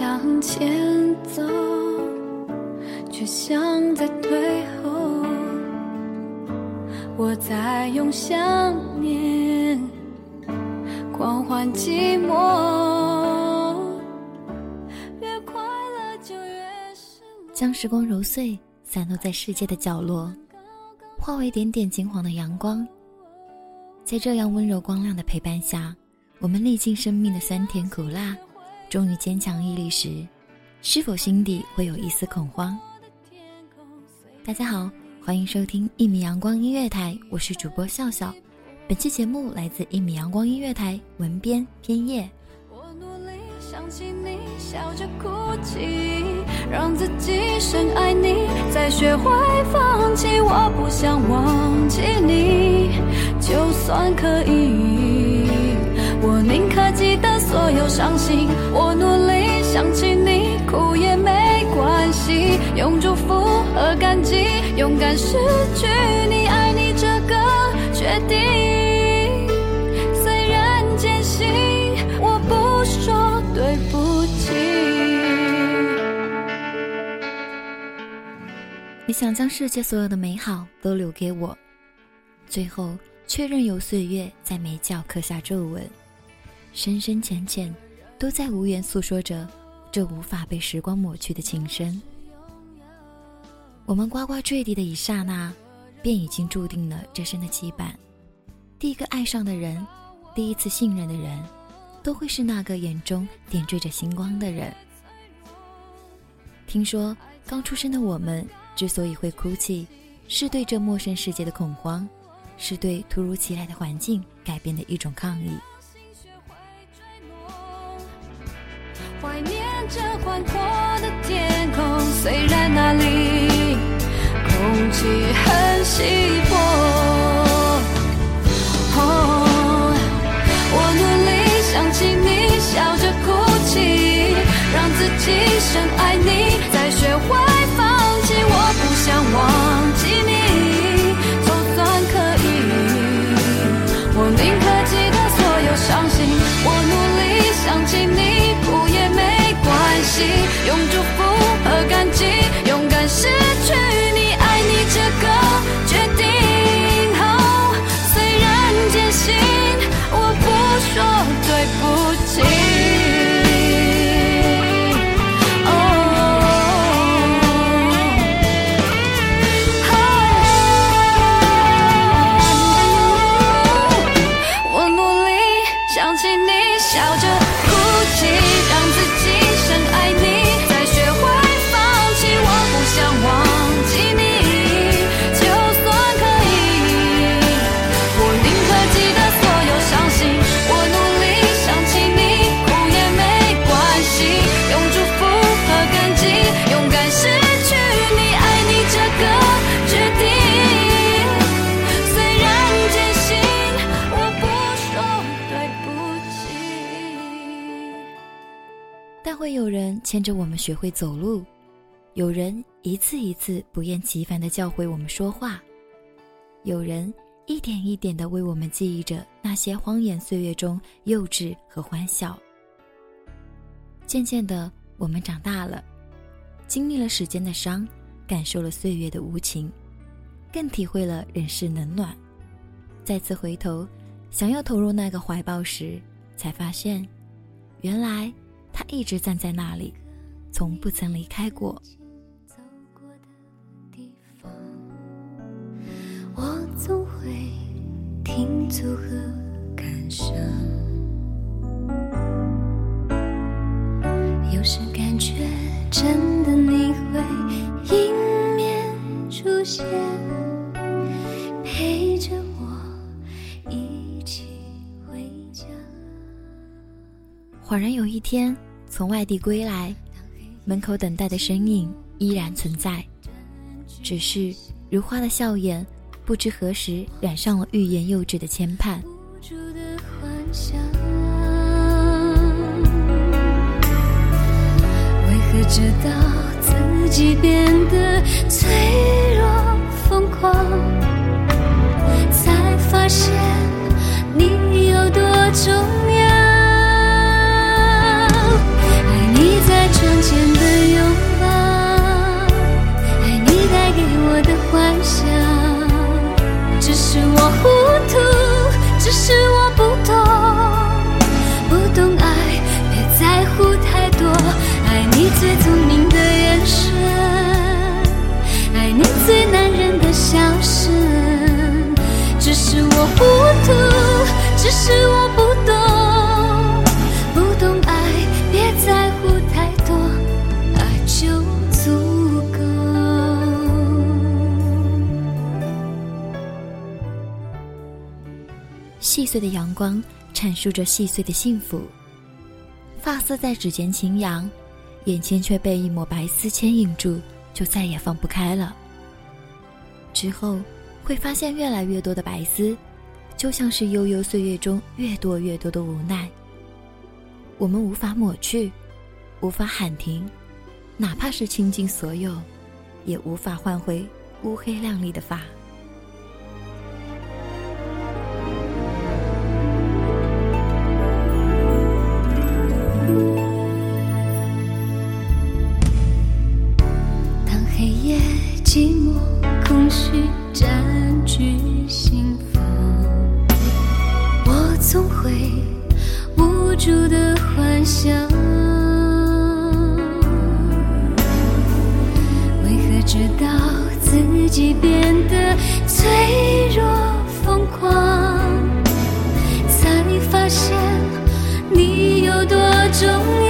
向前走，却像在退后。我在用想念狂欢寂寞。越快乐就越将时光揉碎，散落在世界的角落，化为点点金黄的阳光。在这样温柔光亮的陪伴下，我们历尽生命的酸甜苦辣，终于坚强毅力时，是否心底会有一丝恐慌？大家好，欢迎收听一米阳光音乐台，我是主播笑笑。本期节目来自一米阳光音乐台文编偏叶。我努力想起你，笑着哭泣，让自己深爱你，再学会放弃。我不想忘记你，就算可以，我宁可记得所有伤心。我努力想起你，哭也没关系，用祝福和感激，勇敢失去你，爱你这个决定。虽然艰辛，我不说对不起。你想将世界所有的美好都留给我，最后却任由岁月在眉角刻下皱纹，深深浅浅，都在无言诉说着这无法被时光抹去的情深。我们呱呱坠地的一刹那，便已经注定了这生的羁绊。第一个爱上的人，第一次信任的人，都会是那个眼中点缀着星光的人。听说刚出生的我们之所以会哭泣，是对这陌生世界的恐慌，是对突如其来的环境改变的一种抗议。怀念着宽阔的天空，虽然那里空气很稀薄。哦，我努力想起你，笑着哭泣，让自己深爱你，再学会用祝福和感激，会有人牵着我们学会走路，有人一次一次不厌其烦地教诲我们说话，有人一点一点地为我们记忆着那些荒野岁月中幼稚和欢笑。渐渐的，我们长大了，经历了时间的伤，感受了岁月的无情，更体会了人世冷暖。再次回头，想要投入那个怀抱时，才发现，原来他一直站在那里，从不曾离开过。走过的地方，我总会停驻和感伤。有时感觉真的你会迎面出现，陪着我一起回家。恍然有一天从外地归来，门口等待的身影依然存在，只是如花的笑颜，不知何时染上了欲言又止的牵绊。为何直到自己变得脆弱疯狂，才发现你有多重间的拥抱，爱你带给我的幻想。只是我糊涂，只是我不懂，不懂爱，别在乎太多。爱你最聪明的眼神，爱你最男人的笑声。只是我糊涂，只是我不懂，碎的阳光阐述着细碎的幸福，发丝在指尖轻扬，眼前却被一抹白丝牵引住，就再也放不开了。之后会发现越来越多的白丝，就像是悠悠岁月中越多越多的无奈。我们无法抹去，无法喊停，哪怕是倾尽所有，也无法换回乌黑亮丽的发。空虚占据心房，我总会无助的幻想，为何直到自己变得脆弱疯狂，才发现你有多重要？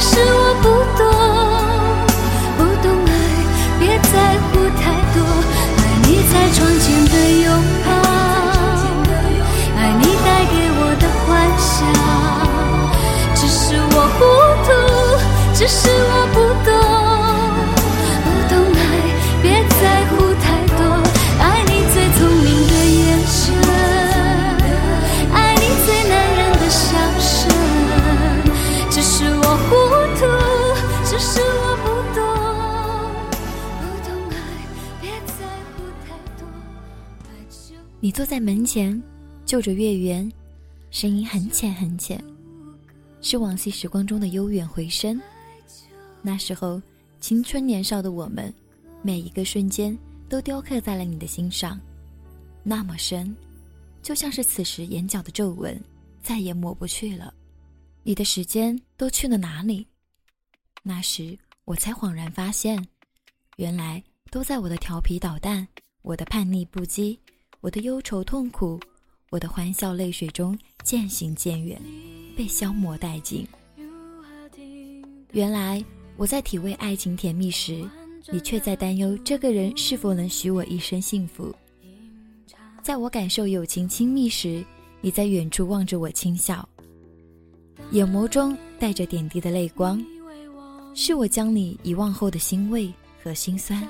只是我不懂，不懂爱，别在乎太多。爱你在窗前的拥抱，爱你带给我的幻想。只是我糊涂，只是我不懂，你坐在门前，就着月圆，声音很浅很浅，是往昔时光中的悠远回声。那时候青春年少的我们，每一个瞬间都雕刻在了你的心上，那么深，就像是此时眼角的皱纹，再也抹不去了。你的时间都去了哪里？那时我才恍然发现，原来都在我的调皮捣蛋，我的叛逆不羁，我的忧愁痛苦，我的欢笑泪水中渐行渐远，被消磨殆尽。原来我在体味爱情甜蜜时，你却在担忧这个人是否能许我一生幸福；在我感受友情亲密时，你在远处望着我轻笑，眼眸中带着点滴的泪光，是我将你遗忘后的欣慰和心酸。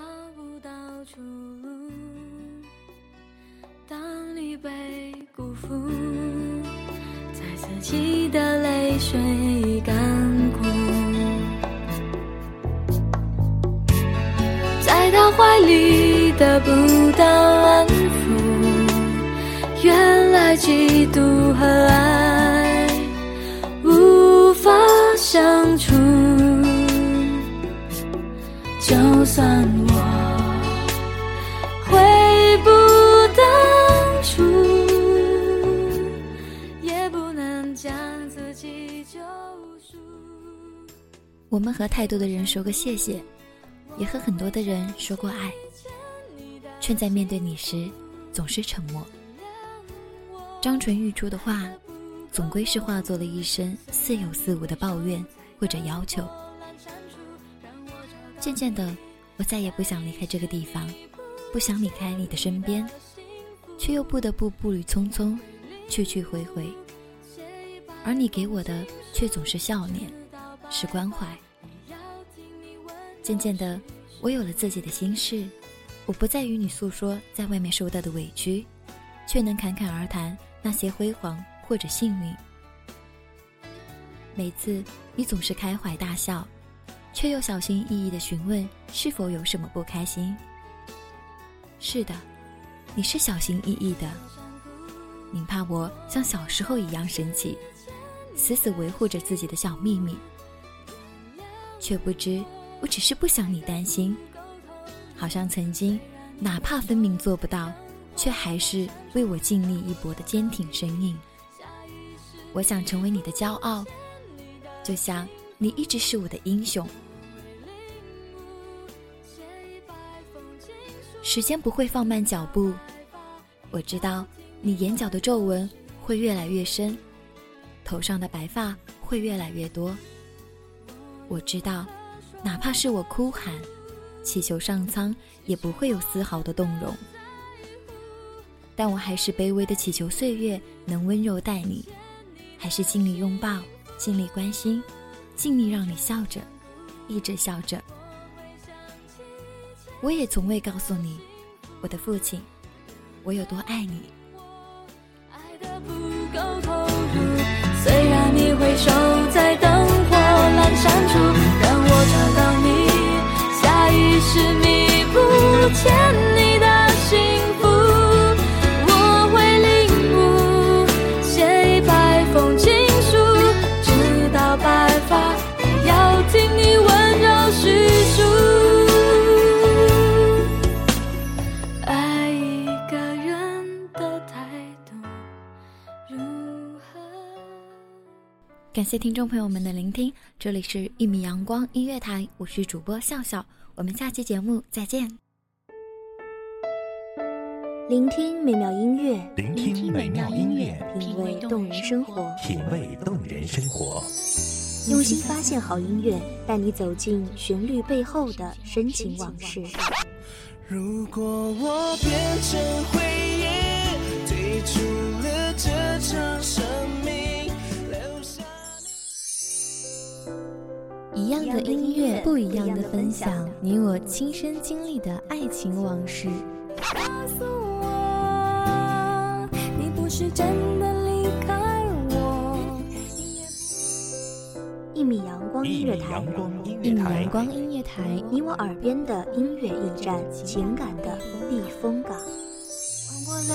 怀里得不到安抚，原来嫉妒和爱无法相处，就算我。回不当初，也不能将自己救赎。我们和太多的人说个谢谢，也和很多的人说过爱，却在面对你时总是沉默。张唇欲出的话，总归是化作了一声似有似无的抱怨或者要求。渐渐的，我再也不想离开这个地方。不想离开你的身边，却又不得不步履匆匆，去去回回。而你给我的却总是笑脸，是关怀。渐渐的，我有了自己的心事，我不再与你诉说在外面受到的委屈，却能侃侃而谈那些辉煌或者幸运。每次你总是开怀大笑，却又小心翼翼地询问是否有什么不开心。是的，你是小心翼翼的，你怕我像小时候一样生气，死死维护着自己的小秘密，却不知我只是不想你担心。好像曾经，哪怕分明做不到，却还是为我尽力一搏的坚挺身影。我想成为你的骄傲，就像你一直是我的英雄。时间不会放慢脚步，我知道你眼角的皱纹会越来越深，头上的白发会越来越多。我知道，哪怕是我哭喊，祈求上苍，也不会有丝毫的动容。但我还是卑微的祈求岁月能温柔待你，还是尽力拥抱，尽力关心，尽力让你笑着，一直笑着。我也从未告诉你，我的父亲，我有多爱你。爱的不够投入，虽然你会守在灯火删除，让我找到你，下意识弥补欠谢听众朋友们的聆听，这里是一米阳光音乐台，我是主播笑笑，我们下期节目再见。聆听美妙音乐，聆听美妙音乐，品味动人生活，品味动人生活。用心发现好音乐，带你走进旋律背后的深情往事。如果我变成回忆，退出一样的音乐，不一样的分享，你我亲身经历的爱情往事。告诉我，你不是真的离开我。一米阳光音乐台一米阳，光音乐台，你我耳边的音乐驿站，情感的避风港。让我来